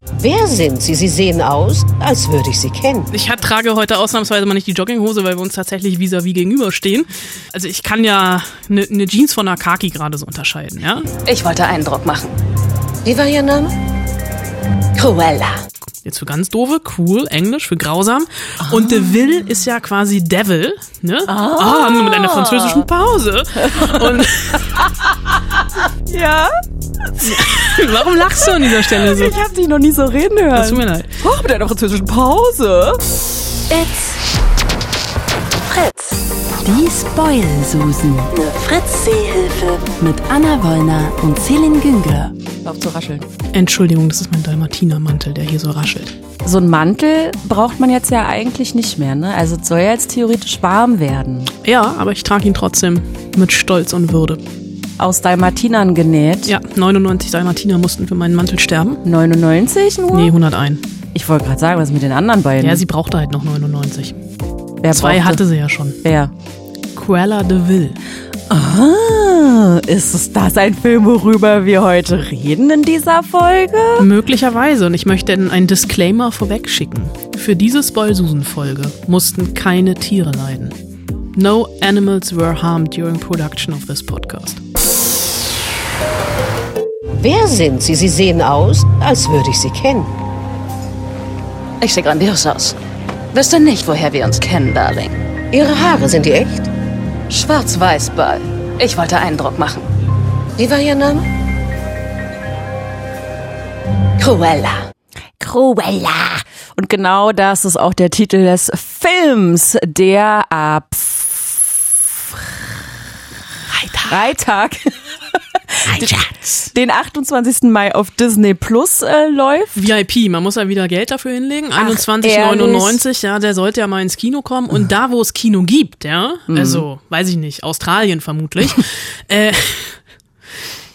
Wer sind Sie? Sie sehen aus, als würde ich Sie kennen. Ich trage heute ausnahmsweise mal nicht die Jogginghose, weil wir uns tatsächlich vis-à-vis gegenüberstehen. Also ich kann ja eine ne Jeans von einer Kaki gerade so unterscheiden, ja? Ich wollte Eindruck machen. Wie war Ihr Name? Cruella. Jetzt für ganz doofe, cool, Englisch für grausam. Ah. Und De Vil ist ja quasi Devil, ne? Ah, ah mit einer französischen Pause. Und ja? Warum lachst du an dieser Stelle so? Ich hab dich noch nie so reden hören. Das tut mir leid. Oh, mit einer französischen Pause. It's. Die Spoil-Susen. Eine Fritz-Seehilfe. Mit Anna Wollner und Celine Güngler. Auf zu rascheln. Entschuldigung, das ist mein Dalmatiner-Mantel, der hier so raschelt. So ein Mantel braucht man jetzt ja eigentlich nicht mehr, ne? Also es soll ja jetzt theoretisch warm werden. Ja, aber ich trage ihn trotzdem mit Stolz und Würde aus Dalmatinern genäht. Ja, 99 Dalmatiner mussten für meinen Mantel sterben. 99 nur? Nee, 101. Ich wollte gerade sagen, was ist mit den anderen beiden? Ja, sie brauchte halt noch 99. Wer Zwei brauchte? hatte sie ja schon. Wer? Cruella de Vil. Ah, ist es das ein Film, worüber wir heute reden in dieser Folge? Möglicherweise. Und ich möchte einen Disclaimer vorweg schicken. Für diese Spoilsusen-Folge mussten keine Tiere leiden. No animals were harmed during production of this podcast. Wer sind Sie? Sie sehen aus, als würde ich Sie kennen. Ich sehe grandios aus. Wüsste nicht, woher wir uns kennen, Darling. Ihre Haare, sind die echt? Schwarz-Weiß-Ball. Ich wollte Eindruck machen. Wie war Ihr Name? Cruella. Cruella. Und genau das ist auch der Titel des Films, der ab Freitag den 28. Mai auf Disney Plus äh, läuft. VIP, man muss ja wieder Geld dafür hinlegen. 21,99, ja, der sollte ja mal ins Kino kommen. Und da, wo es Kino gibt, ja, mhm. also, weiß ich nicht, Australien vermutlich, äh,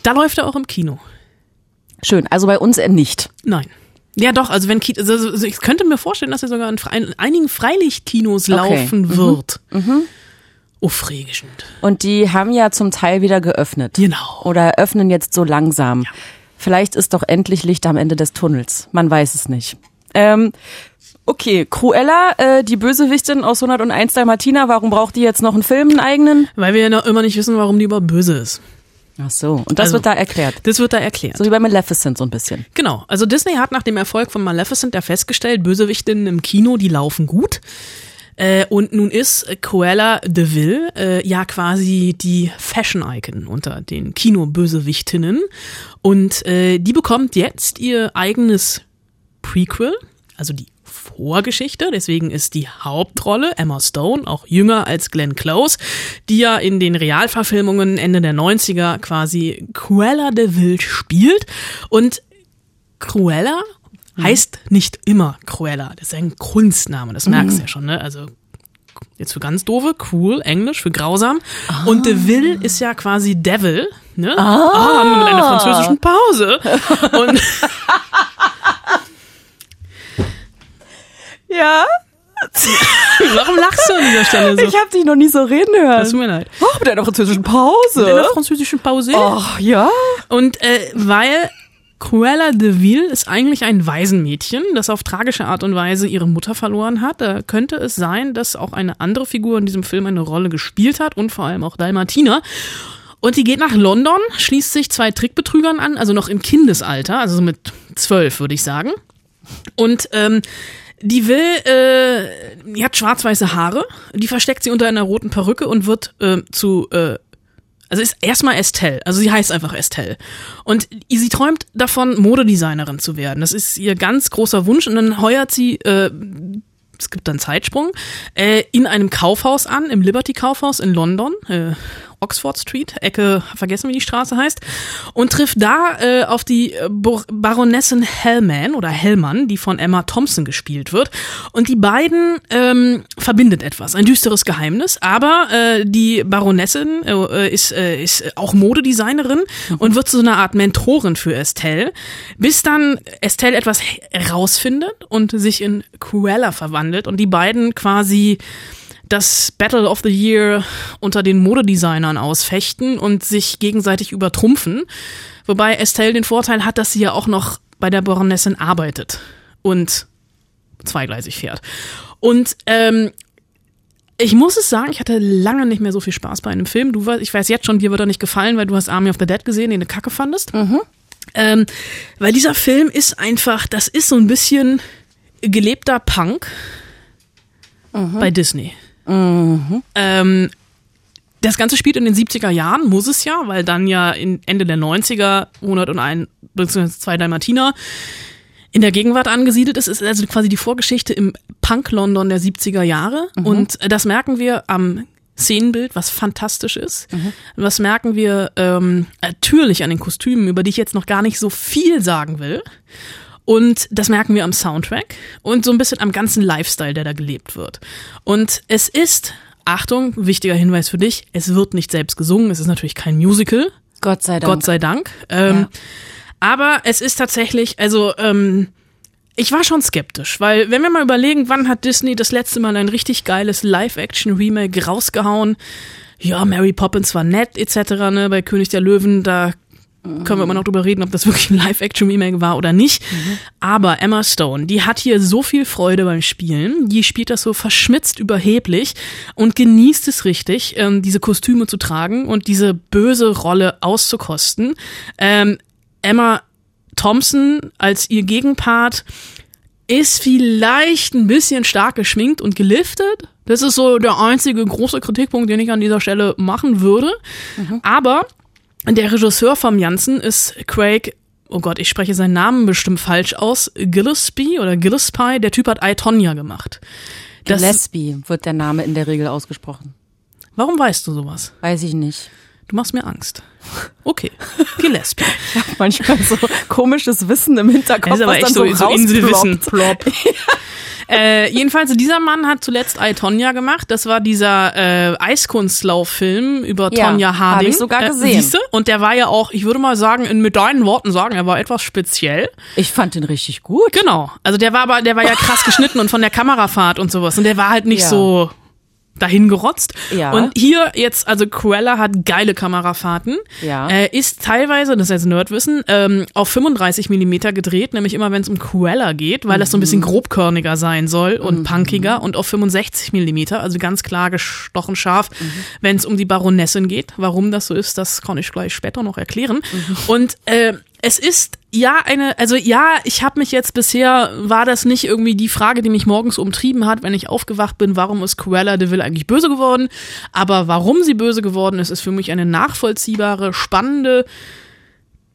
da läuft er auch im Kino. Schön, also bei uns nicht. Nein. Ja, doch, also wenn also, also ich könnte mir vorstellen, dass er sogar in, in einigen Freilichtkinos okay. laufen mhm. wird. Mhm aufregend. Und die haben ja zum Teil wieder geöffnet. Genau. Oder öffnen jetzt so langsam. Ja. Vielleicht ist doch endlich Licht am Ende des Tunnels. Man weiß es nicht. Ähm, okay, Cruella, äh, die Bösewichtin aus 101 Dalmatiner, warum braucht die jetzt noch einen Film, einen eigenen? Weil wir ja noch immer nicht wissen, warum die überhaupt böse ist. Ach so, und das also, wird da erklärt. Das wird da erklärt. So wie bei Maleficent so ein bisschen. Genau. Also Disney hat nach dem Erfolg von Maleficent ja festgestellt, Bösewichtinnen im Kino, die laufen gut. Äh, und nun ist Cruella de Vil äh, ja quasi die Fashion-Icon unter den Kinobösewichtinnen. Und äh, die bekommt jetzt ihr eigenes Prequel, also die Vorgeschichte. Deswegen ist die Hauptrolle Emma Stone auch jünger als Glenn Close, die ja in den Realverfilmungen Ende der 90er quasi Cruella de Vil spielt. Und Cruella. Heißt nicht immer Cruella. Das ist ein Kunstname, das merkst du mhm. ja schon, ne? Also jetzt für ganz doofe, cool, Englisch für grausam. Ah. Und De Vil ist ja quasi Devil, ne? Ah, ah mit einer französischen Pause. Und ja. Warum lachst du an dieser Stelle so? Ich habe dich noch nie so reden hören. Das tut mir leid. Oh, mit einer französischen Pause. Mit einer französischen Pause. Ach, ja. Und äh, weil Cruella de Vil ist eigentlich ein Waisenmädchen, das auf tragische Art und Weise ihre Mutter verloren hat. Da könnte es sein, dass auch eine andere Figur in diesem Film eine Rolle gespielt hat und vor allem auch Dalmatina. Und die geht nach London, schließt sich zwei Trickbetrügern an, also noch im Kindesalter, also mit zwölf würde ich sagen. Und ähm, die will, äh, die hat schwarz-weiße Haare, die versteckt sie unter einer roten Perücke und wird äh, zu äh, also ist erstmal Estelle, also sie heißt einfach Estelle. Und sie träumt davon, Modedesignerin zu werden. Das ist ihr ganz großer Wunsch und dann heuert sie, äh, es gibt dann Zeitsprung, äh, in einem Kaufhaus an, im Liberty Kaufhaus in London. Äh, Oxford Street, Ecke, vergessen wie die Straße heißt, und trifft da äh, auf die äh, Baronessin Hellman oder Hellmann, die von Emma Thompson gespielt wird. Und die beiden ähm, verbindet etwas, ein düsteres Geheimnis. Aber äh, die Baronessin äh, ist, äh, ist auch Modedesignerin mhm. und wird zu so einer Art Mentorin für Estelle, bis dann Estelle etwas herausfindet und sich in Cruella verwandelt und die beiden quasi das Battle of the Year unter den Modedesignern ausfechten und sich gegenseitig übertrumpfen. Wobei Estelle den Vorteil hat, dass sie ja auch noch bei der Baronessin arbeitet und zweigleisig fährt. Und ähm, ich muss es sagen, ich hatte lange nicht mehr so viel Spaß bei einem Film. Du, ich weiß jetzt schon, dir wird er nicht gefallen, weil du hast Army of the Dead gesehen, den du kacke fandest. Ähm, weil dieser Film ist einfach, das ist so ein bisschen gelebter Punk bei Disney. Ähm, das Ganze spielt in den 70er Jahren, muss es ja, weil dann ja in Ende der 90er 101 bzw. zwei Dalmatiner in der Gegenwart angesiedelt ist. Es ist also quasi die Vorgeschichte im Punk-London der 70er Jahre. Und äh, das merken wir am Szenenbild, was fantastisch ist. Was merken wir ähm, natürlich an den Kostümen, über die ich jetzt noch gar nicht so viel sagen will. Und das merken wir am Soundtrack und so ein bisschen am ganzen Lifestyle, der da gelebt wird. Und es ist, Achtung, wichtiger Hinweis für dich, es wird nicht selbst gesungen, es ist natürlich kein Musical, Gott sei Dank. Gott sei Dank. Ähm, Ja. Aber es ist tatsächlich, also ähm, ich war schon skeptisch, weil wenn wir mal überlegen, wann hat Disney das letzte Mal ein richtig geiles Live-Action-Remake rausgehauen? Ja, Mary Poppins war nett etc. Ne? Bei König der Löwen, da können wir immer noch drüber reden, ob das wirklich ein Live-Action-Remake war oder nicht. Aber Emma Stone, die hat hier so viel Freude beim Spielen. Die spielt das so verschmitzt überheblich und genießt es richtig, ähm, diese Kostüme zu tragen und diese böse Rolle auszukosten. Ähm, Emma Thompson als ihr Gegenpart ist vielleicht ein bisschen stark geschminkt und geliftet. Das ist so der einzige große Kritikpunkt, den ich an dieser Stelle machen würde. Aber der Regisseur vom Janssen ist Craig, oh Gott, ich spreche seinen Namen bestimmt falsch aus, Gillespie oder Gillespie. Der Typ hat I, Tonya gemacht. Das, Gillespie wird der Name in der Regel ausgesprochen. warum weißt du sowas? Weiß ich nicht. Du machst mir Angst. Okay, Gillespie. Manchmal so komisches Wissen im Hinterkopf, Das ist aber was echt dann so, so, so Inselwissen. Plop. äh, jedenfalls, dieser Mann hat zuletzt I, Tonya gemacht. Das war dieser äh, Eiskunstlauffilm über Ja, Tonja Harding. ich sogar Äh, gesehen. siehste? Und der war ja auch, ich würde mal sagen, in, mit deinen Worten sagen, er war etwas speziell. Ich fand den richtig gut. Genau. Also der war aber, der war ja krass geschnitten und von der Kamerafahrt und sowas. Und der war halt nicht Ja. so dahin gerotzt. Ja. Und hier jetzt, also Cruella hat geile Kamerafahrten. Ja. Äh, ist teilweise, das ist jetzt Nerdwissen, ähm, auf 35 Millimeter gedreht, nämlich immer wenn es um Cruella geht, weil das so ein bisschen Mhm. grobkörniger sein soll und punkiger und auf 65 Millimeter, also ganz klar gestochen scharf, Mhm. wenn es um die Baronessin geht. Warum das so ist, das kann ich gleich später noch erklären. Mhm. Und äh, es ist ja eine, also ja, ich habe mich jetzt bisher, war das nicht irgendwie die Frage, die mich morgens umtrieben hat, wenn ich aufgewacht bin, warum ist Cruella de Vil eigentlich böse geworden? Aber warum sie böse geworden ist, ist für mich eine nachvollziehbare, spannende,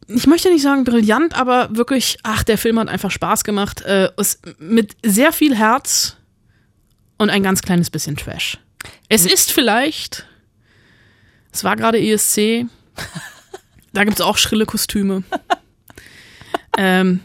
ich möchte nicht sagen brillant, aber wirklich, ach, der Film hat einfach Spaß gemacht. Äh, ist mit sehr viel Herz und ein ganz kleines bisschen Trash. Es ist vielleicht, es war gerade ESC, da gibt's auch schrille Kostüme. ähm,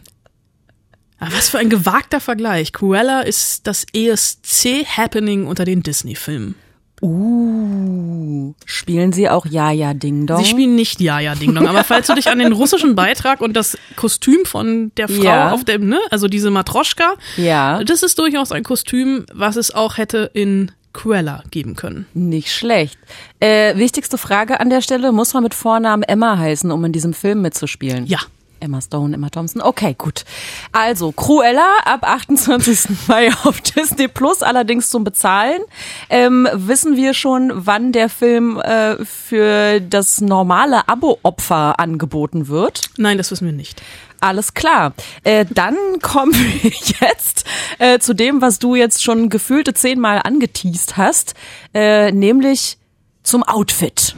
was für ein gewagter Vergleich. Cruella ist das ESC-Happening unter den Disney-Filmen. Uh, spielen sie auch Ja, ja, Ding Dong? Sie spielen nicht Ja, ja, Ding Dong. Aber falls du dich an den russischen Beitrag und das Kostüm von der Frau Ja. auf dem, ne, also diese Matroschka, ja, das ist durchaus ein Kostüm, was es auch hätte in Cruella geben können. nicht schlecht. Äh, wichtigste Frage an der Stelle, muss man mit Vornamen Emma heißen, um in diesem Film mitzuspielen? Ja. Emma Stone, Emma Thompson. Okay, gut. Also, Cruella ab 28. Mai auf Disney Plus, allerdings zum Bezahlen. Ähm, wissen wir schon, wann der Film äh, für das normale Abo-Opfer angeboten wird? Nein, das wissen wir nicht. Alles klar. Äh, dann kommen wir jetzt äh, zu dem, was du jetzt schon gefühlte zehnmal angeteased hast, äh, nämlich zum Outfit.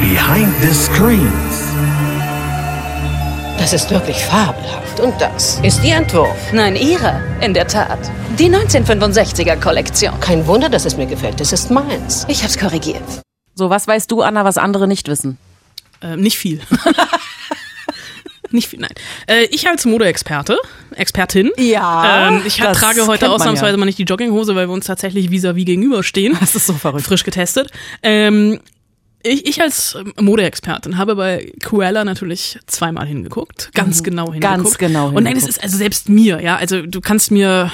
Behind the screens. Das ist wirklich fabelhaft. Und das ist Ihr Entwurf. Nein, ihre, in der Tat. Die 1965er Kollektion. Kein Wunder, dass es mir gefällt. Es ist meins. Ich hab's korrigiert. So, was weißt du, Anna, was andere nicht wissen? Ähm, nicht viel. nicht viel, nein. Äh, ich als Modeexperte, Expertin, Ja, ähm, ich das trage heute ausnahmsweise ja. mal nicht die Jogginghose, weil wir uns tatsächlich vis-à-vis gegenüberstehen. Das ist so verrückt. frisch getestet. Ähm, ich, ich als ähm, Modeexpertin habe bei Cruella natürlich zweimal hingeguckt, ganz genau hingeguckt. Mhm. Ganz genau Und nein, es hingeguckt. ist also selbst mir, ja, also du kannst mir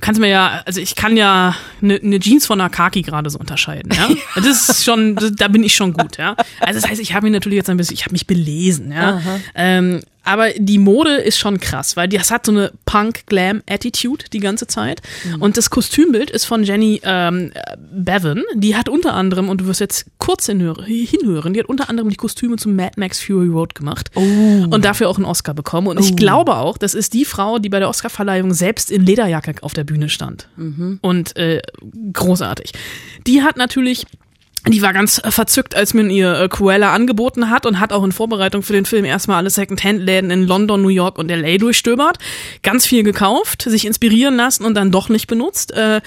kannst mir ja, also ich kann ja eine ne Jeans von einer Kaki gerade so unterscheiden, ja. Das ist schon, da bin ich schon gut, ja. Also das heißt, ich habe mich natürlich jetzt ein bisschen, ich habe mich belesen, ja. Ähm, aber die Mode ist schon krass, weil das hat so eine Punk-Glam-Attitude die ganze Zeit. Und das Kostümbild ist von Jenny ähm, Bevan. Die hat unter anderem, und du wirst jetzt kurz hinhören, die hat unter anderem die Kostüme zum Mad Max Fury Road gemacht und dafür auch einen Oscar bekommen. Und ich glaube auch, das ist die Frau, die bei der Oscarverleihung selbst in Lederjacke auf der Bühne stand. Und äh, großartig. Die hat natürlich die war ganz äh, verzückt, als mir ihr äh, Cruella angeboten hat und hat auch in Vorbereitung für den Film erstmal alle Second-Hand-Läden in London, New York und LA durchstöbert. Ganz viel gekauft, sich inspirieren lassen und dann doch nicht benutzt. Äh,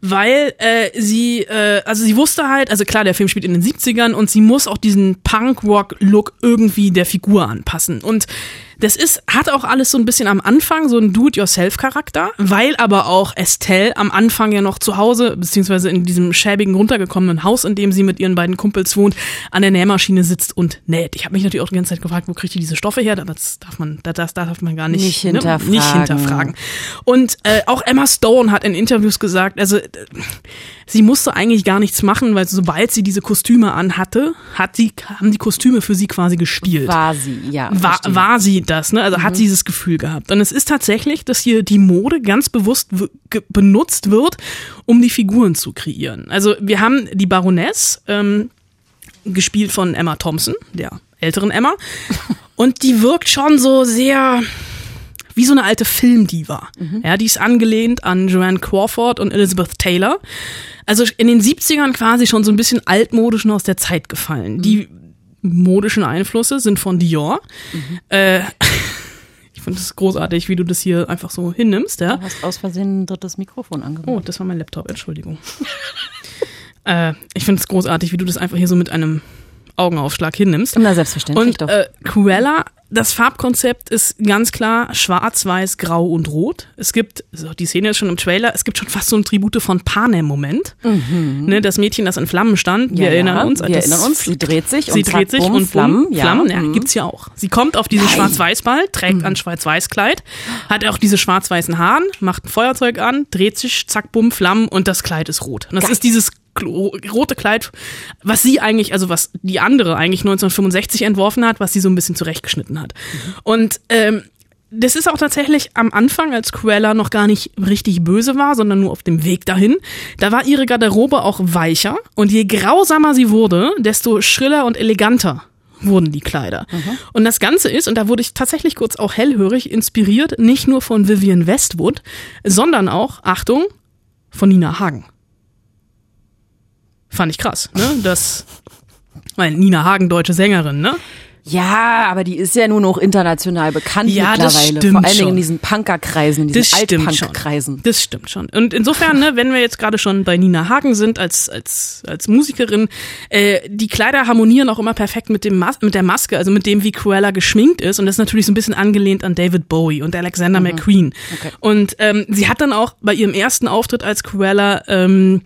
weil äh, sie, äh, also sie wusste halt, also klar, der Film spielt in den 70ern und sie muss auch diesen Punk-Rock-Look irgendwie der Figur anpassen. Und das ist, hat auch alles so ein bisschen am Anfang so ein Do-it-yourself-Charakter, weil aber auch Estelle am Anfang ja noch zu Hause, beziehungsweise in diesem schäbigen, runtergekommenen Haus, in dem sie mit ihren beiden Kumpels wohnt, an der Nähmaschine sitzt und näht. Ich habe mich natürlich auch die ganze Zeit gefragt, wo kriegt ihr diese Stoffe her? Das darf man, das, das darf man gar nicht, Nicht ne, hinterfragen. nicht hinterfragen. Und äh, auch Emma Stone hat in Interviews gesagt, also äh, sie musste eigentlich gar nichts machen, weil sobald sie diese Kostüme anhatte, hat sie, haben die Kostüme für sie quasi gespielt War sie, ja. war, war sie das, ne? Also hat sie dieses Gefühl gehabt. Und es ist tatsächlich, dass hier die Mode ganz bewusst benutzt wird, um die Figuren zu kreieren. Also wir haben die Baroness, ähm, gespielt von Emma Thompson, der älteren Emma. Und die wirkt schon so sehr wie so eine alte Filmdiva. Ja, die ist angelehnt an Joanne Crawford und Elizabeth Taylor. Also in den 70ern quasi schon so ein bisschen altmodisch und aus der Zeit gefallen. Die modischen Einflüsse sind von Dior. Äh, ich finde es großartig, wie du das hier einfach so hinnimmst, ja. Du hast aus Versehen ein drittes Mikrofon angemacht. Oh, das war mein Laptop, Entschuldigung. äh, ich finde es großartig, wie du das einfach hier so mit einem Augenaufschlag hinnimmst. Na, selbstverständlich Und doch. äh, Cruella, das Farbkonzept ist ganz klar schwarz, weiß, grau und rot. Es gibt, so, die Szene ist schon im Trailer, es gibt schon fast so ein Tribute von Panem-Moment. Ne, das Mädchen, das in Flammen stand, wir Mhm. Ja, erinnern uns. wir das- erinnern uns, sie dreht sich Sie und dreht sich bumm, und Flammen, Flammen, ja. Ja, Mhm. gibt's ja auch. Sie kommt auf diesen Schwarz-Weiß-Ball, trägt ein Schwarz-Weiß-Kleid, hat auch diese schwarz-weißen Haaren, macht ein Feuerzeug an, dreht sich, zack, bumm, Flammen und das Kleid ist rot. Und das ist dieses rote Kleid, was sie eigentlich, also was die andere eigentlich 1965 entworfen hat, was sie so ein bisschen zurechtgeschnitten hat. Und ähm, das ist auch tatsächlich am Anfang, als Cruella noch gar nicht richtig böse war, sondern nur auf dem Weg dahin. Da war ihre Garderobe auch weicher und je grausamer sie wurde, desto schriller und eleganter wurden die Kleider. Und das Ganze ist, und da wurde ich tatsächlich kurz auch hellhörig, inspiriert, nicht nur von Vivian Westwood, sondern auch, Achtung, von Nina Hagen. Fand ich krass, ne? Das, weil Nina Hagen, deutsche Sängerin, ne? Ja, aber die ist ja nun auch international bekannt Ja, das mittlerweile. stimmt Vor allen Dingen in diesen Punkerkreisen, in Das diesen stimmt schon. Altpunk-Kreisen. Das stimmt schon. Und insofern, ne, wenn wir jetzt gerade schon bei Nina Hagen sind als als als Musikerin, äh, die Kleider harmonieren auch immer perfekt mit dem Mas mit der Maske, also mit dem wie Cruella geschminkt ist und das ist natürlich so ein bisschen angelehnt an David Bowie und Alexander McQueen. Okay. Und ähm, sie hat dann auch bei ihrem ersten Auftritt als Cruella ähm,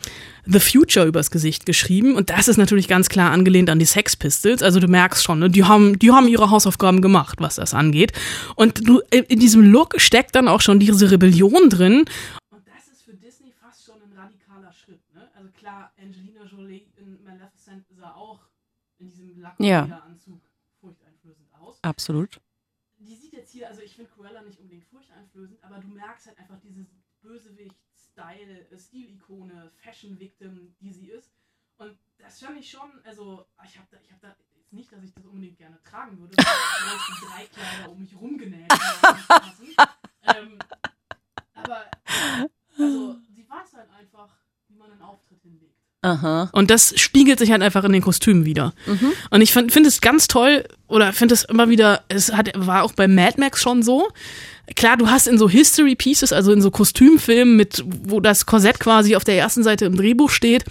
The Future übers Gesicht geschrieben und das ist natürlich ganz klar angelehnt an die Sex Pistols. Also du merkst schon, ne, die haben, die haben ihre Hausaufgaben gemacht, was das angeht. Und du, äh, in diesem Look steckt dann auch schon diese Rebellion drin. Und das ist für Disney fast schon ein radikaler Schritt. Ne? Also klar, Angelina Jolie in Maleficent sah auch in diesem Ja. Lackenanzug furchteinflößend aus Absolut. die sieht jetzt hier, also ich finde Cruella nicht unbedingt furchteinflößend, aber du merkst halt einfach dieses Bösewicht-Style, äh, Stilikone, Fashion-Victim, die sie ist. Und das fand ich schon, also ich habe da, ich hab da jetzt nicht, dass ich das unbedingt gerne tragen würde, weil ich die drei Kleider um mich rumgenäht ähm, aber also, sie weiß halt einfach, wie man einen Auftritt hinlegt. Aha. Und das spiegelt sich halt einfach in den Kostümen wieder. Und ich finde es ganz toll oder finde es immer wieder, es hat, war auch bei Mad Max schon so. Klar, du hast in so History Pieces, also in so Kostümfilmen mit, wo das Korsett quasi auf der ersten Seite im Drehbuch steht.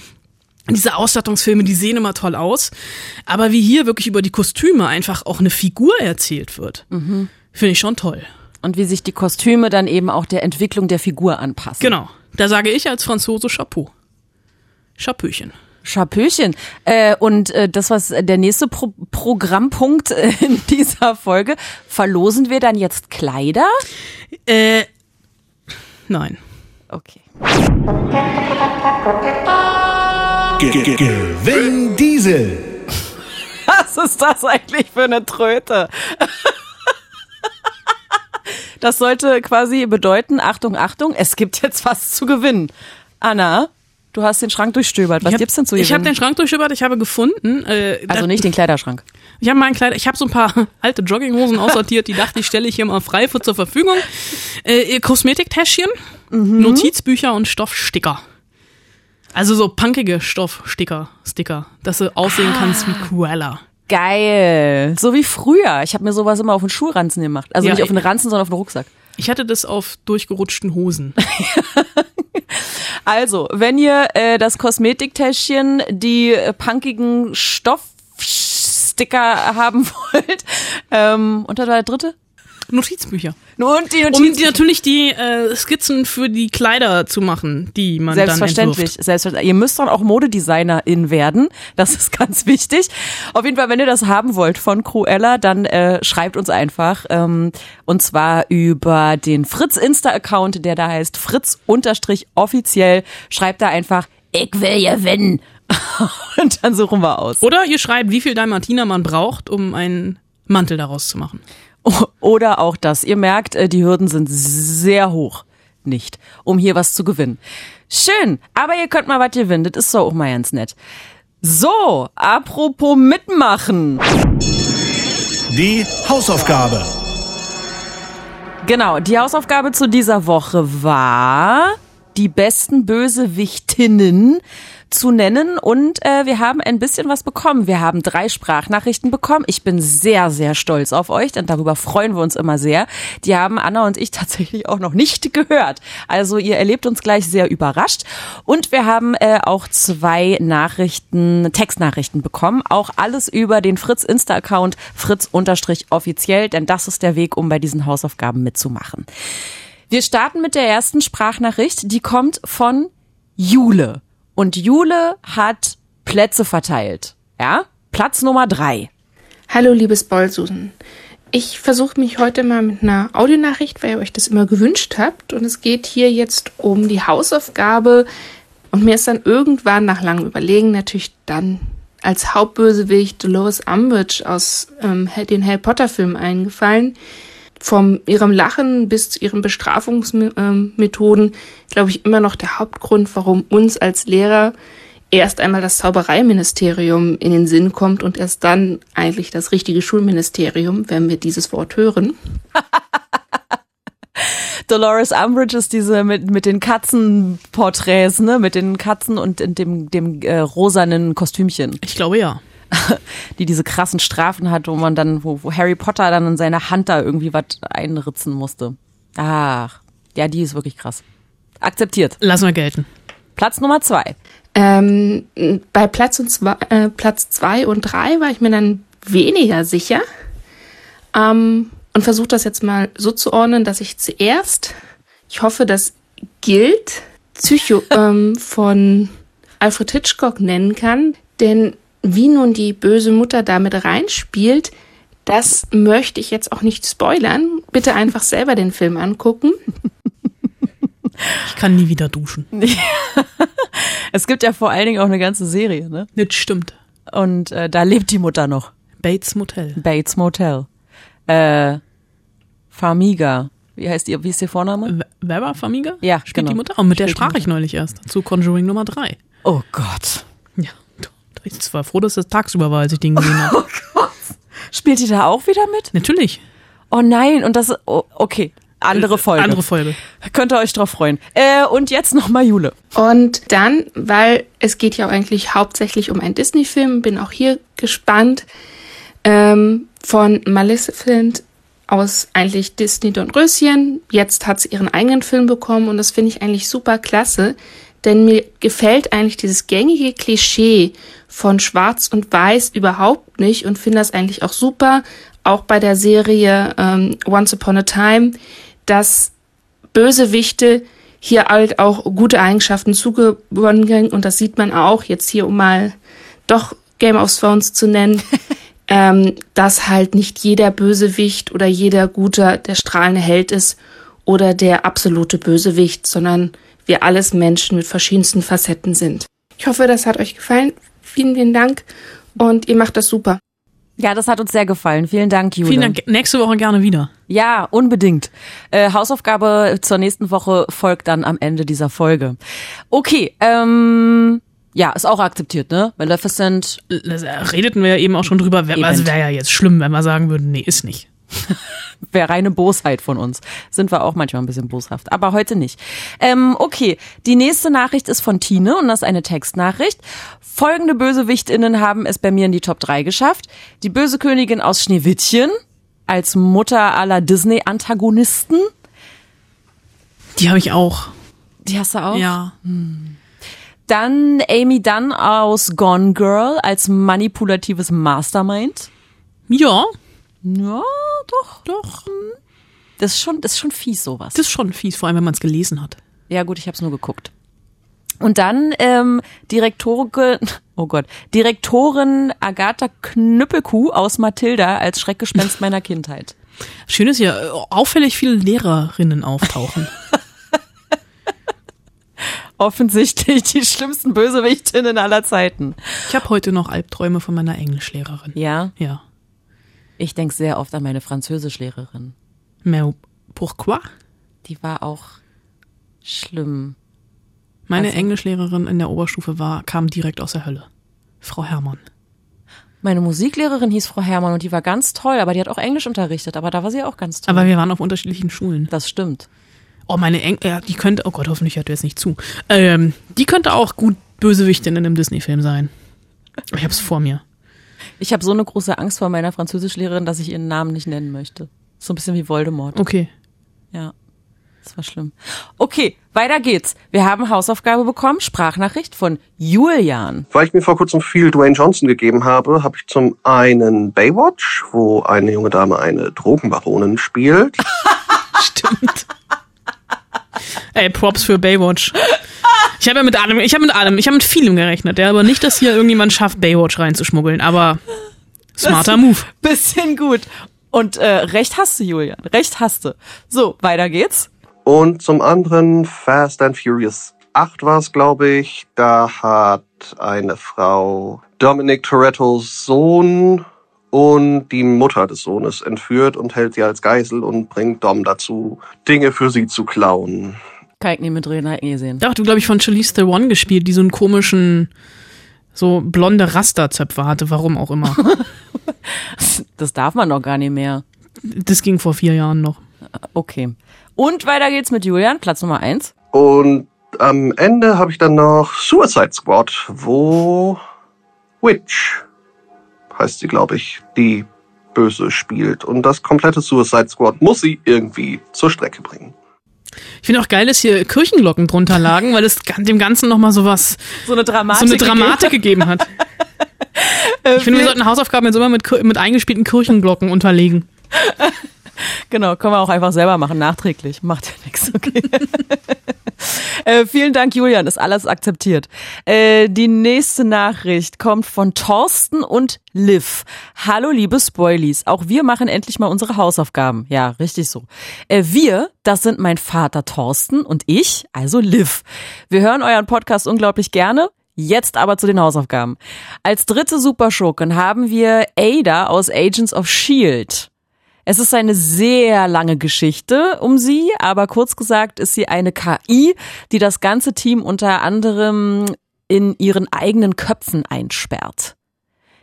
Diese Ausstattungsfilme, die sehen immer toll aus. Aber wie hier wirklich über die Kostüme einfach auch eine Figur erzählt wird, finde ich schon toll. Und wie sich die Kostüme dann eben auch der Entwicklung der Figur anpassen. Genau. Da sage ich als Franzose Chapeau. Chapeauchen. Chapeauchen. Äh, und äh, das, was äh, der nächste Pro Programmpunkt äh, in dieser Folge, verlosen wir dann jetzt Kleider? Äh, nein. Okay. Ge- ge- Gewinn Diesel. Was ist das eigentlich für eine Tröte? Das sollte quasi bedeuten, Achtung, Achtung, es gibt jetzt was zu gewinnen. Anna, du hast den Schrank durchstöbert. Was hab- gibt's denn zu Ich habe den Schrank durchstöbert, ich habe gefunden. Äh, also nicht den Kleiderschrank. Ich habe meinen Kleider, ich habe so ein paar alte Jogginghosen aussortiert, die dachte ich, stelle ich hier mal frei für zur Verfügung. Äh, ihr Kosmetiktäschchen, Mhm. Notizbücher und Stoffsticker. Also so punkige Stoffsticker, Sticker, dass du aussehen kannst Ah. wie Cruella. Geil. So wie früher. Ich habe mir sowas immer auf den Schulranzen gemacht. Also Ja, nicht auf den Ranzen, sondern auf den Rucksack. Ich hatte das auf durchgerutschten Hosen. Also, wenn ihr äh, das Kosmetiktäschchen, die äh, punkigen Stoffsticker haben wollt, ähm, und was war der dritte? Notizbücher. Und die Um Notizen. die, natürlich die äh, Skizzen für die Kleider zu machen, die man dann Selbstverständlich, entwirft. selbstverständlich. Ihr müsst dann auch Modedesignerin werden. Das ist ganz wichtig. Auf jeden Fall, wenn ihr das haben wollt von Cruella, dann äh, schreibt uns einfach. Ähm, und zwar über den Fritz Insta-Account, der da heißt Fritz-offiziell. Schreibt da einfach, ich will gewinnen. und dann suchen wir aus. Oder ihr schreibt, wie viel Dalmatiner man braucht, um einen Mantel daraus zu machen. Oder auch das. Ihr merkt, äh, die Hürden sind sehr hoch. Nicht, um hier was zu gewinnen. Schön, aber ihr könnt mal was gewinnen. Das ist doch auch mal ganz nett. So, apropos mitmachen. Die Hausaufgabe. Genau, die Hausaufgabe zu dieser Woche war, die besten Bösewichtinnen zu nennen und äh, wir haben ein bisschen was bekommen. Wir haben drei Sprachnachrichten bekommen. Ich bin sehr, sehr stolz auf euch, denn darüber freuen wir uns immer sehr. Die haben Anna und ich tatsächlich auch noch nicht gehört. Also ihr erlebt uns gleich sehr überrascht. Und wir haben äh, auch zwei Nachrichten, Textnachrichten bekommen. Auch alles über den Fritz Insta-Account Fritz-offiziell, denn das ist der Weg, um bei diesen Hausaufgaben mitzumachen. Wir starten mit der ersten Sprachnachricht. Die kommt von Jule. Und Jule hat Plätze verteilt. Ja? Platz Nummer drei. Hallo, liebes Bollsusen. Ich versuche mich heute mal mit einer Audionachricht, weil ihr euch das immer gewünscht habt. Und es geht hier jetzt um die Hausaufgabe. Und mir ist dann irgendwann nach langem Überlegen natürlich dann als Hauptbösewicht Dolores Umbridge aus ähm, den Harry Potter Filmen eingefallen. Vom ihrem Lachen bis zu ihren Bestrafungsmethoden, glaube ich, immer noch der Hauptgrund, warum uns als Lehrer erst einmal das Zaubereiministerium in den Sinn kommt und erst dann eigentlich das richtige Schulministerium, wenn wir dieses Wort hören. Dolores Umbridge ist diese mit, mit den Katzenporträts, ne? Mit den Katzen und in dem, dem äh, rosanen Kostümchen, Ich glaube ja. die diese krassen Strafen hat, wo man dann, wo, wo Harry Potter dann in seine Hand da irgendwie was einritzen musste. Ach, ja, die ist wirklich krass. Akzeptiert. Lassen wir gelten. Platz Nummer zwei. Ähm, bei Platz, und zwei, äh, Platz zwei und drei war ich mir dann weniger sicher ähm, und versuche das jetzt mal so zu ordnen, dass ich zuerst, ich hoffe, das gilt, Psycho ähm, von Alfred Hitchcock nennen kann, denn wie nun die böse Mutter damit reinspielt, das möchte ich jetzt auch nicht spoilern. Bitte einfach selber den Film angucken. Ich kann nie wieder duschen. Es gibt ja vor allen Dingen auch eine ganze Serie, ne? Das stimmt. Und äh, da lebt die Mutter noch. Bates Motel. Bates Motel. Äh, Farmiga. Wie heißt ihr, wie ist ihr Vorname? W- Wer war Famiga? Ja, Spielt genau. die Mutter? Oh, mit der Spielt die sprach ich neulich erst. Zu Conjuring Nummer 3. Oh Gott. Ich war froh, dass das tagsüber war, als ich den gesehen habe. Spielt die da auch wieder mit? Natürlich. Oh nein, und das, oh, okay. Andere Folge. Andere Folge. Könnt ihr euch drauf freuen. Äh, und jetzt nochmal Jule. Und dann, weil es geht ja auch eigentlich hauptsächlich um einen Disney-Film, bin auch hier gespannt, ähm, von Maleficent aus eigentlich Disney Dornröschen. Jetzt hat sie ihren eigenen Film bekommen und das finde ich eigentlich super klasse, denn mir gefällt eigentlich dieses gängige Klischee von Schwarz und Weiß überhaupt nicht und finde das eigentlich auch super, auch bei der Serie ähm, Once Upon a Time, dass Bösewichte hier halt auch gute Eigenschaften zugewonnen werden und das sieht man auch jetzt hier, um mal doch Game of Thrones zu nennen, ähm, dass halt nicht jeder Bösewicht oder jeder Guter der strahlende Held ist oder der absolute Bösewicht, sondern wir alles Menschen mit verschiedensten Facetten sind. Ich hoffe, das hat euch gefallen. Vielen, vielen Dank und ihr macht das super. Ja, das hat uns sehr gefallen. Vielen Dank, Jule. Vielen Dank. Nächste Woche gerne wieder. Ja, unbedingt. Äh, Hausaufgabe zur nächsten Woche folgt dann am Ende dieser Folge. Okay, ähm, ja, ist auch akzeptiert, ne? Maleficent. Äh, redeten wir ja eben auch schon drüber. Wär, also wäre ja jetzt schlimm, wenn wir sagen würden, nee, ist nicht. Wäre reine Bosheit von uns. Sind wir auch manchmal ein bisschen boshaft, aber heute nicht. Ähm, okay, die nächste Nachricht ist von Tine und das ist eine Textnachricht. Folgende BösewichtInnen haben es bei mir in die Top 3 geschafft. Die böse Königin aus Schneewittchen als Mutter aller Disney-Antagonisten. Die habe ich auch. Die hast du auch? Ja. Dann Amy Dunn aus Gone Girl als manipulatives Mastermind. Ja, Ja, doch. doch. Das ist schon, das ist schon fies sowas. Das ist schon fies, vor allem wenn man es gelesen hat. Ja gut, ich habe es nur geguckt. Und dann ähm, Direktorin, oh Gott, Direktorin Agatha Knüppelkuh aus Mathilda als Schreckgespenst meiner Kindheit. Schön ist ja, äh, auffällig viele Lehrerinnen auftauchen. Offensichtlich die schlimmsten Bösewichtinnen aller Zeiten. Ich habe heute noch Albträume von meiner Englischlehrerin. Ja, Ja. Ich denk sehr oft an meine Französischlehrerin. Mais pourquoi? Die war auch schlimm. Meine Also- Englischlehrerin in der Oberstufe war, kam direkt aus der Hölle. Frau Herrmann. Meine Musiklehrerin hieß Frau Herrmann und die war ganz toll, aber die hat auch Englisch unterrichtet, aber da war sie auch ganz toll. Aber wir waren auf unterschiedlichen Schulen. das stimmt. Oh, meine Eng ja, die könnte, oh Gott, hoffentlich hört ihr jetzt nicht zu. Ähm, die könnte auch gut Bösewichtin in einem Disney-Film sein. Ich hab's vor mir. Ich habe so eine große Angst vor meiner Französischlehrerin, dass ich ihren Namen nicht nennen möchte. So ein bisschen wie Voldemort. Okay. Ja. Das war schlimm. Okay, weiter geht's. Wir haben Hausaufgabe bekommen, Sprachnachricht von Julian. Weil ich mir vor kurzem viel Dwayne Johnson gegeben habe, habe ich zum einen Baywatch, wo eine junge Dame eine Drogenbaronin spielt. Stimmt. Ey, Props für Baywatch. Ich habe ja mit allem, ich habe mit allem, ich habe mit vielem gerechnet, ja, aber nicht, dass hier irgendjemand schafft, Baywatch reinzuschmuggeln, aber smarter Move. Bisschen gut. Und äh, recht hast du, Julian. Recht hast du. So, weiter geht's. Und zum anderen Fast and Furious 8 war es, glaube ich. Da hat eine Frau Dominic Torettos Sohn und die Mutter des Sohnes entführt und hält sie als Geisel und bringt Dom dazu, Dinge für sie zu klauen. Kann ich nicht mitreden, hab ich nie gesehen. Da hast du, glaube ich, von Charlize Theron gespielt, die so einen komischen, so blonde Rasterzöpfe hatte, warum auch immer. Das darf man doch gar nicht mehr. Das ging vor vier Jahren noch. Okay. Und weiter geht's mit Julian, Platz Nummer eins. Und am Ende habe ich dann noch Suicide Squad, wo Witch heißt sie, glaube ich, die böse spielt. Und das komplette Suicide Squad muss sie irgendwie zur Strecke bringen. Ich finde auch geil, dass hier Kirchenglocken drunter lagen, weil es dem Ganzen nochmal so was, So eine so Dramatik. eine Dramatik gegeben hat. Ich finde, wir sollten Hausaufgaben jetzt immer mit, mit eingespielten Kirchenglocken unterlegen. Genau, können wir auch einfach selber machen, nachträglich. Macht ja nichts, okay. äh, vielen Dank, Julian, ist alles akzeptiert. Äh, die nächste Nachricht kommt von Thorsten und Liv. Hallo, liebe Spoilies. Auch wir machen endlich mal unsere Hausaufgaben. Ja, richtig so. Äh, wir, das sind mein Vater Thorsten und ich, also Liv. Wir hören euren Podcast unglaublich gerne. Jetzt aber zu den Hausaufgaben. Als dritte Superschurken haben wir Ada aus Agents of Shield. Es ist eine sehr lange Geschichte um sie, aber kurz gesagt ist sie eine KI, die das ganze Team unter anderem in ihren eigenen Köpfen einsperrt.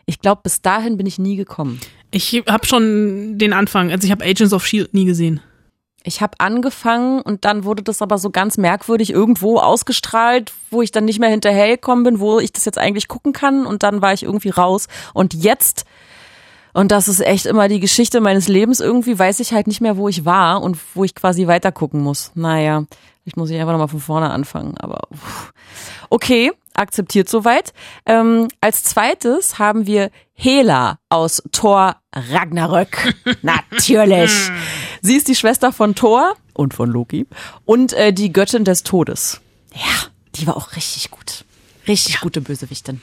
Ich glaube, bis dahin bin ich nie gekommen. Ich habe schon den Anfang, also ich habe Agents of Shield nie gesehen. Ich habe angefangen und dann wurde das aber so ganz merkwürdig irgendwo ausgestrahlt, wo ich dann nicht mehr hinterhergekommen bin, wo ich das jetzt eigentlich gucken kann und dann war ich irgendwie raus. Und jetzt, und das ist echt immer die Geschichte meines Lebens, irgendwie weiß ich halt nicht mehr, wo ich war und wo ich quasi weiter gucken muss. Naja, ich muss ich einfach nochmal von vorne anfangen, aber uff. okay, akzeptiert soweit. Ähm, als zweites haben wir Hela aus Thor Ragnarök. Natürlich. Sie ist die Schwester von Thor und von Loki und äh, die Göttin des Todes. Ja, die war auch richtig gut. Richtig gute Bösewichtin.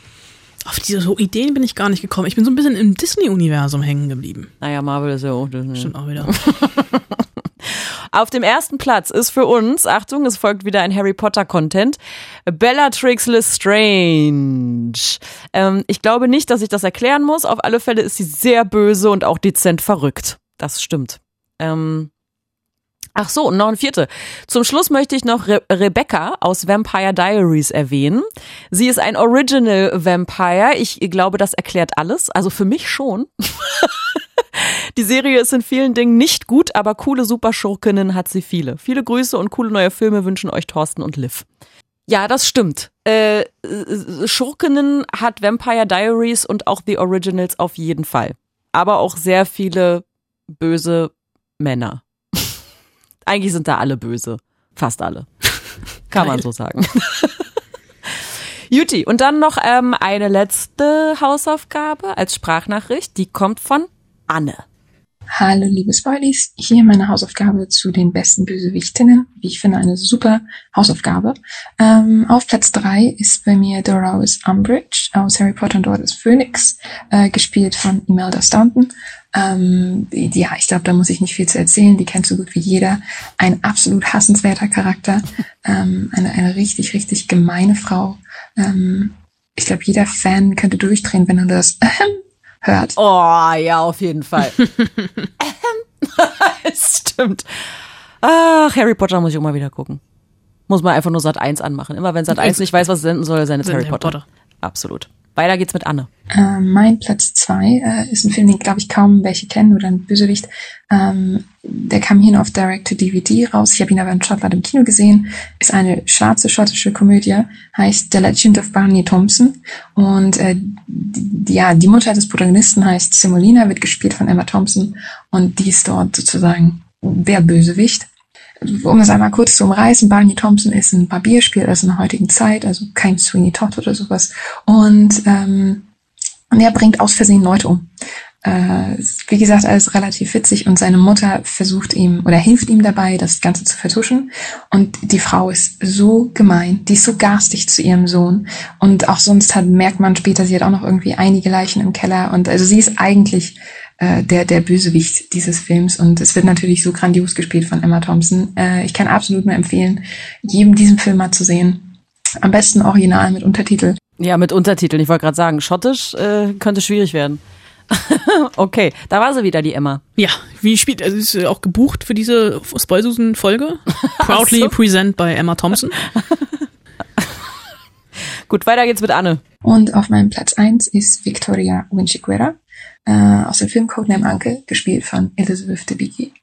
Auf diese so Ideen bin ich gar nicht gekommen. Ich bin so ein bisschen im Disney-Universum hängen geblieben. Naja, Marvel ist ja auch Disney. Stimmt auch wieder. Auf dem ersten Platz ist für uns, Achtung, es folgt wieder ein Harry Potter Content, Bellatrix Lestrange. Ähm, ich glaube nicht, dass ich das erklären muss. Auf alle Fälle ist sie sehr böse und auch dezent verrückt. Das stimmt. Ähm, Ach so, und noch ein vierte. Zum Schluss möchte ich noch Re Rebecca aus Vampire Diaries erwähnen. Sie ist ein Original Vampire. Ich glaube, das erklärt alles. Also für mich schon. Die Serie ist in vielen Dingen nicht gut, aber coole Superschurkinnen hat sie viele. Viele Grüße und coole neue Filme wünschen euch Thorsten und Liv. Ja, das stimmt. Äh, Schurkinnen hat Vampire Diaries und auch The Originals auf jeden Fall. Aber auch sehr viele böse Männer. Eigentlich sind da alle böse. Fast alle. Kann man so sagen. Juti, und dann noch ähm, eine letzte Hausaufgabe als Sprachnachricht. Die kommt von Anne. Hallo liebe Spoilies, hier meine Hausaufgabe zu den besten Bösewichtinnen. Wie ich finde, eine super Hausaufgabe. Ähm, auf Platz drei ist bei mir Dolores Umbridge aus Harry Potter und ist Phoenix, äh, gespielt von Imelda Staunton. Ähm, ja, ich glaube, da muss ich nicht viel zu erzählen. Die kennt so gut wie jeder. Ein absolut hassenswerter Charakter. Ähm, eine, eine richtig, richtig gemeine Frau. Ähm, ich glaube, jeder Fan könnte durchdrehen, wenn er das hört. Oh, ja, auf jeden Fall. Stimmt. Ach, Harry Potter muss ich auch mal wieder gucken. Muss man einfach nur Sat 1 anmachen. Immer wenn Sat 1 nicht weiß, was es senden soll, sendet Harry Potter. Potter. Absolut. Weiter geht's mit Anne. Äh, mein Platz zwei äh, ist ein Film, den glaube ich kaum welche kennen oder ein Bösewicht. Ähm, der kam hier nur auf Direct-to-DVD raus. Ich habe ihn aber in Schottland im Kino gesehen. Ist eine schwarze schottische Komödie, heißt The Legend of Barney Thompson. Und äh, die, ja, die Mutter des Protagonisten heißt Semolina, wird gespielt von Emma Thompson und die ist dort sozusagen der Bösewicht um das einmal kurz zu umreißen, Barney Thompson ist ein Barbier, spielt also in der heutigen Zeit, also kein Sweeney Todd oder sowas. Und, ähm, er bringt aus Versehen Leute um. Äh, wie gesagt, alles relativ witzig und seine Mutter versucht ihm oder hilft ihm dabei, das Ganze zu vertuschen. Und die Frau ist so gemein, die ist so garstig zu ihrem Sohn. Und auch sonst hat, merkt man später, sie hat auch noch irgendwie einige Leichen im Keller. Und also sie ist eigentlich äh, der, der Bösewicht dieses Films. Und es wird natürlich so grandios gespielt von Emma Thompson. Äh, ich kann absolut nur empfehlen, jedem diesen Film mal zu sehen. Am besten original mit Untertitel. Ja, mit Untertiteln. Ich wollte gerade sagen, Schottisch äh, könnte schwierig werden. okay, da war sie wieder, die Emma. Ja, wie spielt, also ist auch gebucht für diese Spoilsusen-Folge. Proudly so. present by Emma Thompson. Gut, weiter geht's mit Anne. Und auf meinem Platz eins ist Victoria Winchiguera äh, aus dem Film Codename Uncle, gespielt von Elizabeth Debicki.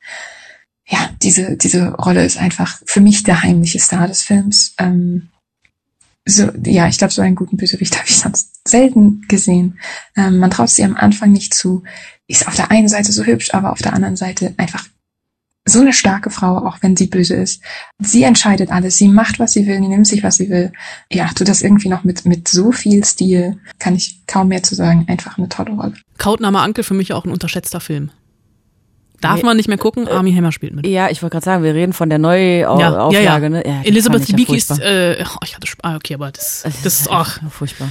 Ja, diese, diese Rolle ist einfach für mich der heimliche Star des Films. Ähm, so, ja, ich glaube, so einen guten Bösewicht habe ich sonst selten gesehen. Ähm, man traut sie am Anfang nicht zu. Ist auf der einen Seite so hübsch, aber auf der anderen Seite einfach so eine starke Frau, auch wenn sie böse ist. Sie entscheidet alles. Sie macht, was sie will. Sie nimmt sich, was sie will. Ja, tut das irgendwie noch mit, mit so viel Stil. Kann ich kaum mehr zu sagen. Einfach eine tolle Rolle. Codename Ankel für mich auch ein unterschätzter Film. Darf man nicht mehr gucken, Army Hammer spielt mit. Ja, ich wollte gerade sagen, wir reden von der Neuauflage. Ja, ja, ja. Ne? Ja, Elizabeth Debicki ist, äh, oh, ich hatte, ah, okay, aber das, das ist, ach. Furchtbar.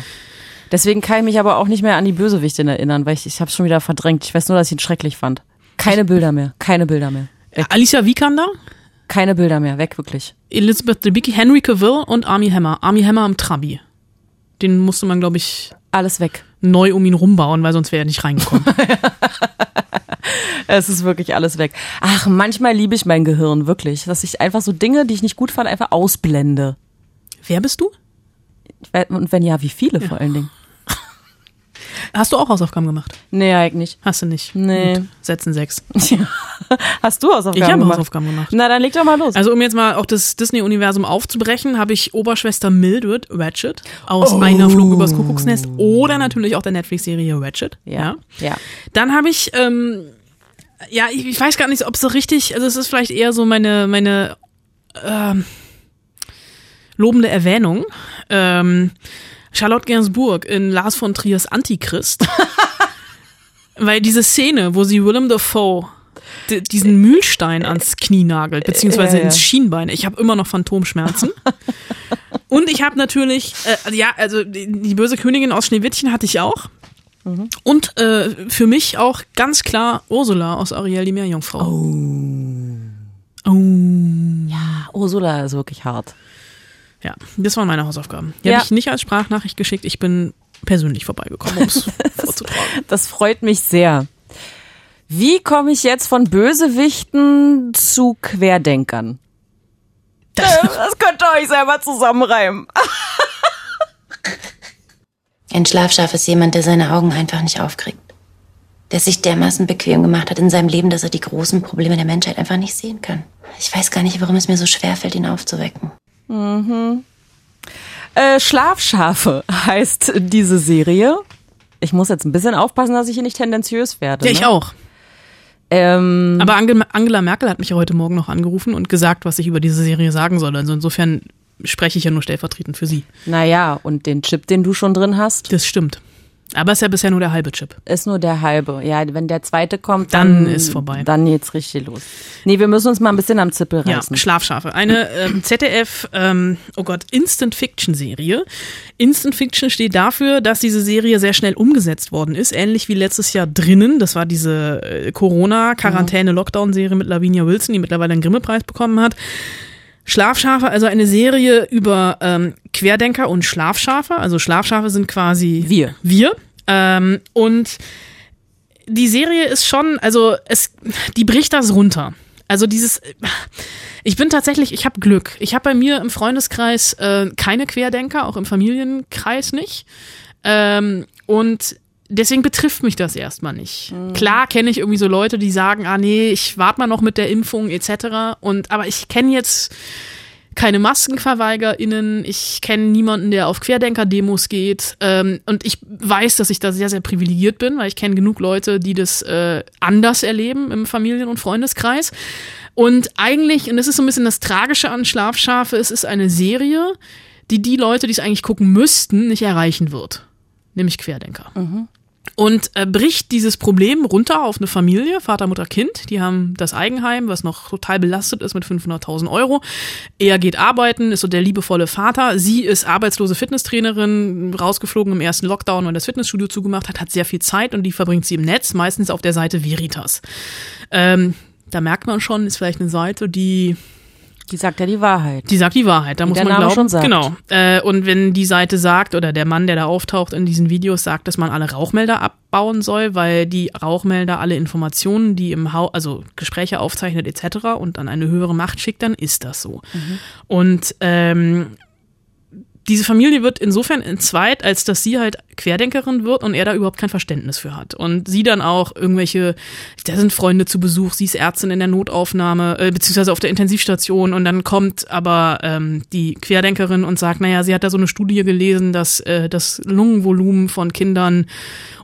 Deswegen kann ich mich aber auch nicht mehr an die Bösewichtin erinnern, weil ich, ich habe schon wieder verdrängt. Ich weiß nur, dass ich ihn schrecklich fand. Keine Bilder mehr, keine Bilder mehr. Weg. Alicia Vikander? Keine Bilder mehr, weg wirklich. Elizabeth Debicki, Henry Cavill und Army Hammer. Army Hammer am Trabi. Den musste man, glaube ich, alles weg. Neu um ihn rumbauen, weil sonst wäre er nicht reingekommen. es ist wirklich alles weg. Ach, manchmal liebe ich mein Gehirn wirklich, dass ich einfach so Dinge, die ich nicht gut fand, einfach ausblende. Wer bist du? Und wenn ja, wie viele ja. vor allen Dingen? Hast du auch Hausaufgaben gemacht? Nee, eigentlich nicht. Hast du nicht? Nee. Gut. Setzen sechs. Hast du Hausaufgaben gemacht? Ich habe Hausaufgaben gemacht. Na, dann leg doch mal los. Also um jetzt mal auch das Disney-Universum aufzubrechen, habe ich Oberschwester Mildred Ratchet aus Oh. Einer Flug übers Kuckucksnest oder natürlich auch der Netflix-Serie Ratchet. Ja. Ja. Dann habe ich, ähm, ja, ich, ich weiß gar nicht, ob es so richtig, also es ist vielleicht eher so meine, meine ähm, lobende Erwähnung. Ähm, Charlotte Gainsbourg in Lars von Triers Antichrist. Weil diese Szene, wo sie Willem Dafoe diesen Mühlstein ans Knie nagelt, beziehungsweise Ja, ja. ins Schienbein. Ich habe immer noch Phantomschmerzen. Und ich habe natürlich, äh, ja, also die, böse Königin aus Schneewittchen hatte ich auch. Mhm. Und äh, für mich auch ganz klar Ursula aus Ariel die Meerjungfrau. Oh. Ja, Ursula ist wirklich hart. Ja, das waren meine Hausaufgaben. Die Ja. habe ich nicht als Sprachnachricht geschickt. Ich bin persönlich vorbeigekommen, um es vorzutragen. Das freut mich sehr. Wie komme ich jetzt von Bösewichten zu Querdenkern? Das, Das könnt ihr euch selber zusammenreimen. Ein Schlafschaf ist jemand, der seine Augen einfach nicht aufkriegt. Der sich dermaßen bequem gemacht hat in seinem Leben, dass er die großen Probleme der Menschheit einfach nicht sehen kann. Ich weiß gar nicht, warum es mir so schwer fällt, ihn aufzuwecken. Äh, Schlafschafe heißt diese Serie. Ich muss jetzt ein bisschen aufpassen, dass ich hier nicht tendenziös werde. ja, ich ne? auch. Ähm, Aber Angel- Angela Merkel hat mich ja heute Morgen noch angerufen und gesagt, was ich über diese Serie sagen soll. Also insofern spreche ich ja nur stellvertretend für sie. naja, und den Chip, den du schon drin hast, Das stimmt. Aber es ist ja bisher nur der halbe Chip. ist nur der halbe. Ja, wenn der zweite kommt, Dann dann, ist vorbei. Dann geht's richtig los. Nee, wir müssen uns mal ein bisschen am Zippel Ja, reißen. Schlafschafe. Eine ähm, ZDF, ähm, oh Gott, Instant Fiction Serie. Instant Fiction steht dafür, dass diese Serie sehr schnell umgesetzt worden ist, ähnlich wie letztes Jahr drinnen. Das war diese äh, Corona-Quarantäne-Lockdown-Serie mit Lavinia Wilson, die mittlerweile einen Grimme-Preis bekommen hat. Schlafschafe, also eine Serie über ähm, Querdenker und Schlafschafe. Also Schlafschafe sind quasi Wir. Wir. Ähm, und die Serie ist schon, also es, die bricht das runter. Also dieses, ich bin tatsächlich, ich habe Glück. Ich habe bei mir im Freundeskreis äh, keine Querdenker, auch im Familienkreis nicht. Ähm, und deswegen betrifft mich das erstmal nicht. Klar kenne ich irgendwie so Leute, die sagen, ah nee, ich warte mal noch mit der Impfung etc. Und aber ich kenne jetzt keine MaskenverweigerInnen. Ich kenne niemanden, der auf Querdenker-Demos geht. Ähm, und ich weiß, dass ich da sehr, sehr privilegiert bin, weil ich kenne genug Leute, die das äh, anders erleben im Familien- und Freundeskreis. Und eigentlich, und das ist so ein bisschen das Tragische an Schlafschafe, es ist eine Serie, die die Leute, die es eigentlich gucken müssten, nicht erreichen wird. Nämlich Querdenker. Und äh, bricht dieses Problem runter auf eine Familie, Vater, Mutter, Kind. Die haben das Eigenheim, was noch total belastet ist mit 500.000 Euro. Er geht arbeiten, ist so der liebevolle Vater. Sie ist arbeitslose Fitnesstrainerin, rausgeflogen im ersten Lockdown, weil das Fitnessstudio zugemacht hat, hat sehr viel Zeit und die verbringt sie im Netz, meistens auf der Seite Veritas. Ähm, da merkt man schon, ist vielleicht eine Seite, die Die sagt ja die Wahrheit. die sagt die Wahrheit, da Wie muss man Name glauben. Genau. Äh, und wenn die Seite sagt oder der Mann, der da auftaucht in diesen Videos, sagt, dass man alle Rauchmelder abbauen soll, weil die Rauchmelder alle Informationen, die im Haus, also Gespräche aufzeichnet etc. und an eine höhere Macht schickt, dann ist das so. Und ähm, diese Familie wird insofern entzweit, als dass sie halt Querdenkerin wird und er da überhaupt kein Verständnis für hat. Und sie dann auch irgendwelche, da sind Freunde zu Besuch, sie ist Ärztin in der Notaufnahme, äh, beziehungsweise auf der Intensivstation und dann kommt aber ähm, die Querdenkerin und sagt, naja, sie hat da so eine Studie gelesen, dass äh, das Lungenvolumen von Kindern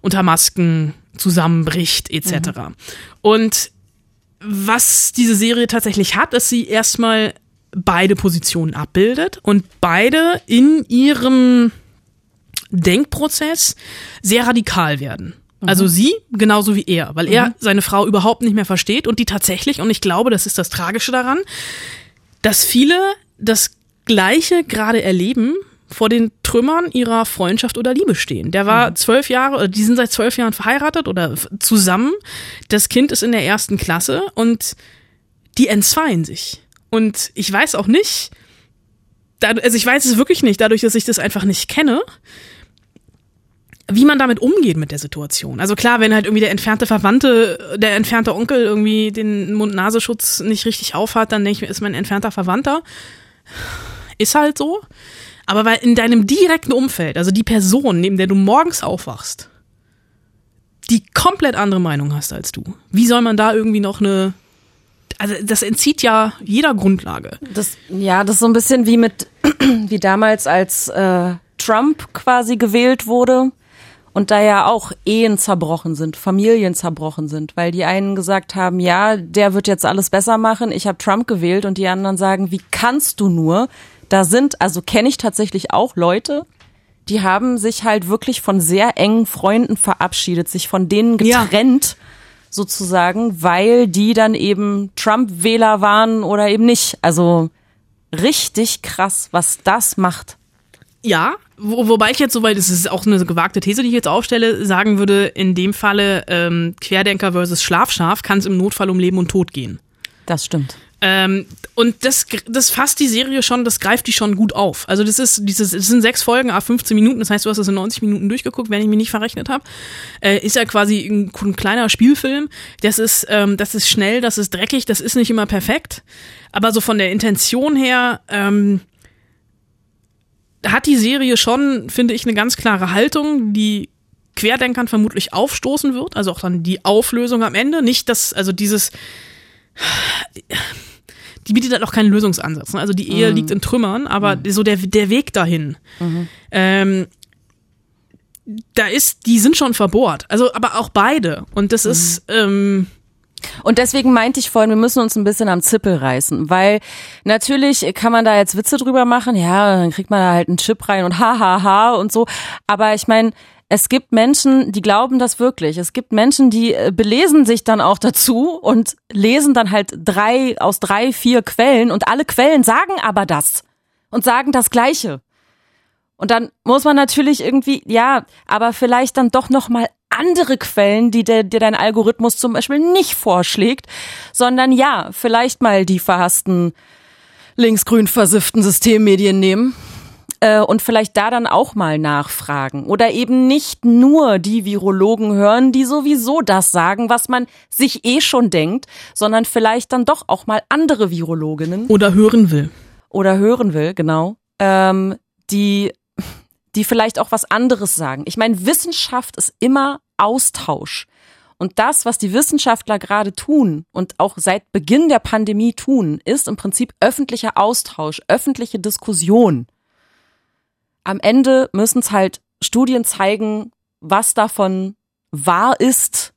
unter Masken zusammenbricht, etc. Und was diese Serie tatsächlich hat, ist sie erstmal beide Positionen abbildet und beide in ihrem Denkprozess sehr radikal werden. Also sie genauso wie er, weil er seine Frau überhaupt nicht mehr versteht und die tatsächlich, und ich glaube, das ist das Tragische daran, dass viele das Gleiche gerade erleben, vor den Trümmern ihrer Freundschaft oder Liebe stehen. Der war zwölf Jahre, oder die sind seit zwölf Jahren verheiratet oder zusammen. Das Kind ist in der ersten Klasse und die entzweien sich. Und ich weiß auch nicht, also ich weiß es wirklich nicht, dadurch, dass ich das einfach nicht kenne, wie man damit umgeht mit der Situation. Also klar, wenn halt irgendwie der entfernte Verwandte, der entfernte Onkel irgendwie den Mund-Nasenschutz nicht richtig aufhat, dann denke ich mir, ist mein entfernter Verwandter. Ist halt so. Aber weil in deinem direkten Umfeld, also die Person, neben der du morgens aufwachst, die komplett andere Meinung hast als du, wie soll man da irgendwie noch eine, also das entzieht ja jeder Grundlage. Das, ja, das ist so ein bisschen wie mit, wie damals, als äh, Trump quasi gewählt wurde und da ja auch Ehen zerbrochen sind, Familien zerbrochen sind, weil die einen gesagt haben, ja, der wird jetzt alles besser machen, ich habe Trump gewählt und die anderen sagen, wie kannst du nur? Da sind, also kenne ich tatsächlich auch Leute, die haben sich halt wirklich von sehr engen Freunden verabschiedet, sich von denen Ja. Sozusagen, weil die dann eben Trump-Wähler waren oder eben nicht. Also richtig krass, was das macht. Ja, wo, wobei ich jetzt soweit, das ist auch eine gewagte These, die ich jetzt aufstelle, sagen würde, in dem Falle ähm, Querdenker versus Schlafschaf kann es im Notfall um Leben und Tod gehen. Das stimmt. Ähm, und das, das fasst die Serie schon, das greift die schon gut auf. Also das ist dieses, das sind sechs Folgen, a 15 Minuten, das heißt, du hast das in 90 Minuten durchgeguckt, wenn ich mich nicht verrechnet habe. Äh, ist ja quasi ein, ein kleiner Spielfilm. Das ist, ähm, das ist schnell, das ist dreckig, das ist nicht immer perfekt. Aber so von der Intention her, ähm, hat die Serie schon, finde ich, eine ganz klare Haltung, die Querdenkern vermutlich aufstoßen wird, also auch dann die Auflösung am Ende, nicht das, also dieses, die bietet halt auch keinen Lösungsansatz. Ne? Also die Ehe Mhm. liegt in Trümmern, aber so der, der Weg dahin, ähm, da ist, die sind schon verbohrt. Also, aber auch beide. Und das ist, ähm, Und deswegen meinte ich vorhin, wir müssen uns ein bisschen am Zippel reißen, weil natürlich kann man da jetzt Witze drüber machen, ja, dann kriegt man da halt einen Chip rein und ha ha ha und so, aber ich meine, es gibt Menschen, die glauben das wirklich. Es gibt Menschen, die äh, belesen sich dann auch dazu und lesen dann halt drei aus drei, vier Quellen und alle Quellen sagen aber das und sagen das Gleiche. Und dann muss man natürlich irgendwie, ja, aber vielleicht dann doch noch mal andere Quellen, die dir, dir dein Algorithmus zum Beispiel nicht vorschlägt, sondern ja, vielleicht mal die verhassten linksgrün versifften Systemmedien nehmen äh, und vielleicht da dann auch mal nachfragen. Oder eben nicht nur die Virologen hören, die sowieso das sagen, was man sich eh schon denkt, sondern vielleicht dann doch auch mal andere Virologinnen oder hören will. oder hören will, genau, ähm, die, die vielleicht auch was anderes sagen. Ich meine, Wissenschaft ist immer Austausch. Und das, was die Wissenschaftler gerade tun und auch seit Beginn der Pandemie tun, ist im Prinzip öffentlicher Austausch, öffentliche Diskussion. Am Ende müssen es halt Studien zeigen, was davon wahr ist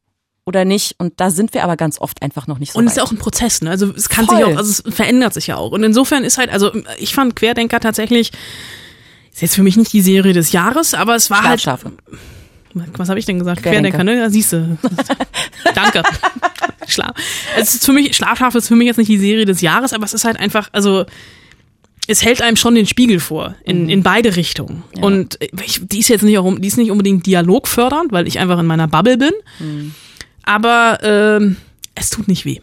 oder nicht. Und da sind wir aber ganz oft einfach noch nicht so Und es ist ja auch ein Prozess, ne? Also es kann Voll. sich auch, also es verändert sich ja auch. Und insofern ist halt, also ich fand Querdenker tatsächlich, ist jetzt für mich nicht die Serie des Jahres, aber es war halt. Schlafschafe. Was habe ich denn gesagt? Querdenker. Querdenker, ne? Ja, siehst du. Danke. Schlaf. Es ist für mich, Schlafschafe ist für mich jetzt nicht die Serie des Jahres, aber es ist halt einfach, also es hält einem schon den Spiegel vor, in, in beide Richtungen. Und ich, die ist jetzt nicht, auch, die ist nicht unbedingt dialogfördernd, weil ich einfach in meiner Bubble bin. Aber ähm, es tut nicht weh.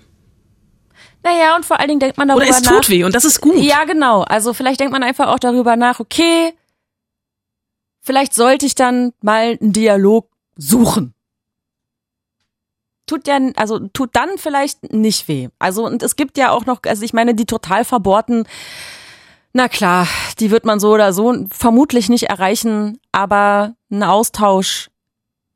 Naja, und vor allen Dingen denkt man darüber Oder es nach. tut weh und das ist gut. Ja, genau. Also vielleicht denkt man einfach auch darüber nach, okay, vielleicht sollte ich dann mal einen Dialog suchen. Tut ja, also tut dann vielleicht nicht weh. Also und es gibt ja auch noch, also ich meine, die total verbohrten, na klar, die wird man so oder so vermutlich nicht erreichen, aber ein Austausch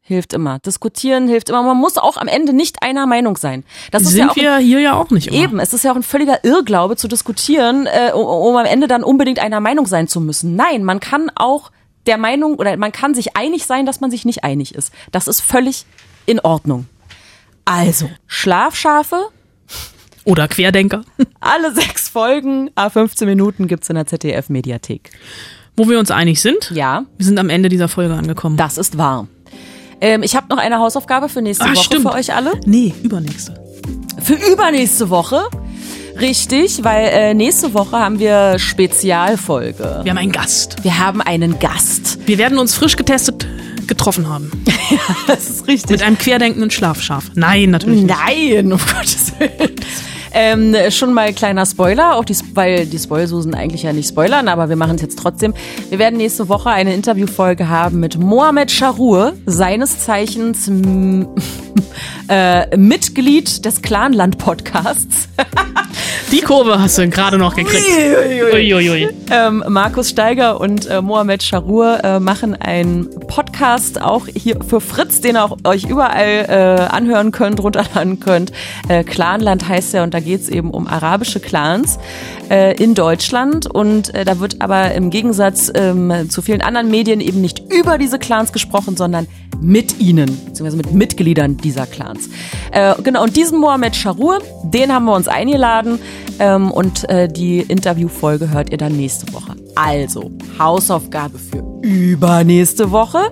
hilft immer. Diskutieren hilft immer. Man muss auch am Ende nicht einer Meinung sein. Das ist Sind ja auch wir hier ja auch nicht immer. Eben, es ist ja auch ein völliger Irrglaube zu diskutieren, äh, um, um am Ende dann unbedingt einer Meinung sein zu müssen. Nein, man kann auch der Meinung oder man kann sich einig sein, dass man sich nicht einig ist. Das ist völlig in Ordnung. Also, Schlafschafe, Oder Querdenker. alle sechs Folgen, a 15 Minuten gibt's in der ZDF-Mediathek. Wo wir uns einig sind. Ja. Wir sind am Ende dieser Folge angekommen. Das ist wahr. Ähm, ich habe noch eine Hausaufgabe für nächste Ah, Woche stimmt. für euch alle. Nee, übernächste. Für übernächste Woche. Richtig, weil äh, nächste Woche haben wir Spezialfolge. Wir haben einen Gast. Wir haben einen Gast. Wir werden uns frisch getestet getroffen haben. Das ist richtig. Mit einem querdenkenden Schlafschaf. Nein, natürlich nicht. Nein, um Gottes Willen. Ähm, schon mal kleiner Spoiler, auch die, weil die Spoilsusen eigentlich ja nicht spoilern, aber wir machen es jetzt trotzdem. Wir werden nächste Woche eine Interviewfolge haben mit Mohamed Sharour, seines Zeichens äh, Mitglied des Clanland-Podcasts. Die Kurve hast du gerade noch gekriegt. Uiuiui. Ähm, Markus Steiger und äh, Mohamed Sharour äh, machen einen Podcast auch hier für Fritz, den ihr auch euch überall äh, anhören könnt, runterladen könnt. Äh, Clanland heißt er und da geht's eben um arabische Clans äh, in Deutschland und äh, da wird aber im Gegensatz ähm, zu vielen anderen Medien eben nicht über diese Clans gesprochen, sondern mit ihnen, beziehungsweise mit Mitgliedern dieser Clans. Äh, genau, und diesen Mohamed Sharour, den haben wir uns eingeladen ähm, und äh, die Interviewfolge hört ihr dann nächste Woche. Also, Hausaufgabe für übernächste Woche.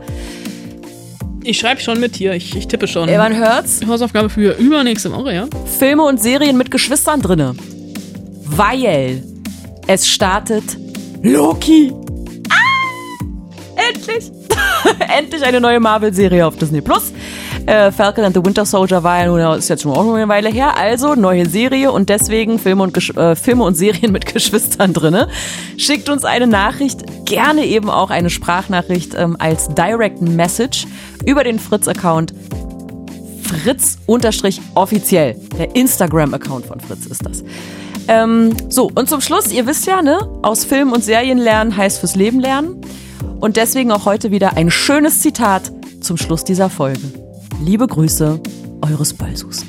Ich schreibe schon mit hier, ich, ich tippe schon. Man hört's. Hausaufgabe für übernächste Woche, ja? Filme und Serien mit Geschwistern drinne. Weil es startet Loki. Ah! Endlich! Endlich eine neue Marvel-Serie auf Disney Plus. Äh, Falcon and the Winter Soldier war ja nun, ist jetzt schon auch eine Weile her. Also neue Serie und deswegen Filme und, äh, Filme und Serien mit Geschwistern drinne. Schickt uns eine Nachricht, gerne eben auch eine Sprachnachricht ähm, als Direct Message über den Fritz-Account Fritz-offiziell. Der Instagram-Account von Fritz ist das. Ähm, so, und zum Schluss, ihr wisst ja, ne, aus Film und Serien lernen heißt fürs Leben lernen. Und deswegen auch heute wieder ein schönes Zitat zum Schluss dieser Folge. Liebe Grüße, eures Ballsus.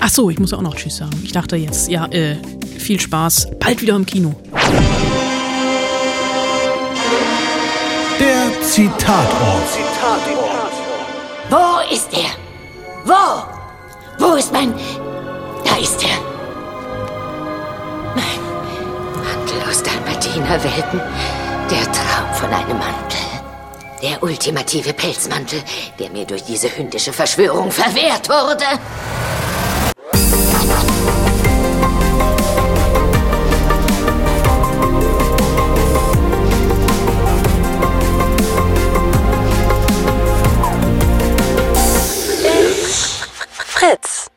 Ach so, ich muss auch noch Tschüss sagen. Ich dachte jetzt, ja, äh, viel Spaß. Bald wieder im Kino. Der Zitatort. Wo ist er? Wo? Wo ist mein... Da ist er. Mein Mantel aus Dalmatinerwelten. Der Traum von einem Mantel. Der ultimative Pelzmantel, der mir durch diese hündische Verschwörung verwehrt wurde. Fritz.